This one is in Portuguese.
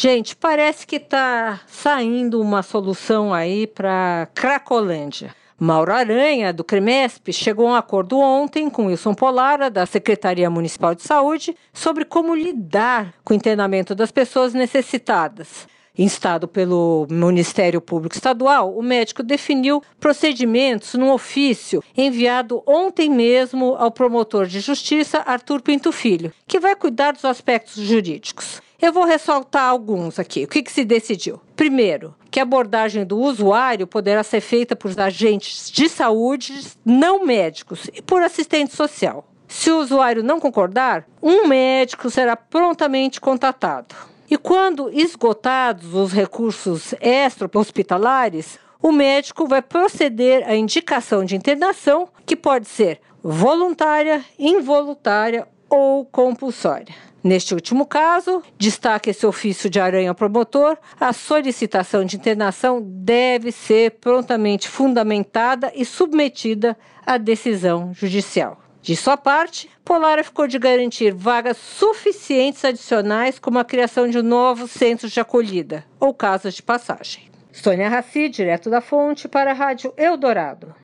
Gente, parece que está saindo uma solução aí para Cracolândia. Mauro Aranha, do CREMESP, chegou a um acordo ontem com Wilson Polara, da Secretaria Municipal de Saúde, sobre como lidar com o internamento das pessoas necessitadas. Instado pelo Ministério Público Estadual, o médico definiu procedimentos no ofício enviado ontem mesmo ao promotor de justiça Arthur Pinto Filho, que vai cuidar dos aspectos jurídicos. Eu vou ressaltar alguns aqui. O que, que se decidiu? Primeiro, que a abordagem do usuário poderá ser feita por agentes de saúde não médicos e por assistente social. Se o usuário não concordar, um médico será prontamente contatado. E quando esgotados os recursos extra-hospitalares, o médico vai proceder à indicação de internação, que pode ser voluntária, involuntária ou compulsória. Neste último caso, destaca esse ofício de aranha promotor, a solicitação de internação deve ser prontamente fundamentada e submetida à decisão judicial. De sua parte, Polara ficou de garantir vagas suficientes adicionais como a criação de novos centros de acolhida ou casas de passagem. Sônia Raci, direto da fonte, para a Rádio Eldorado.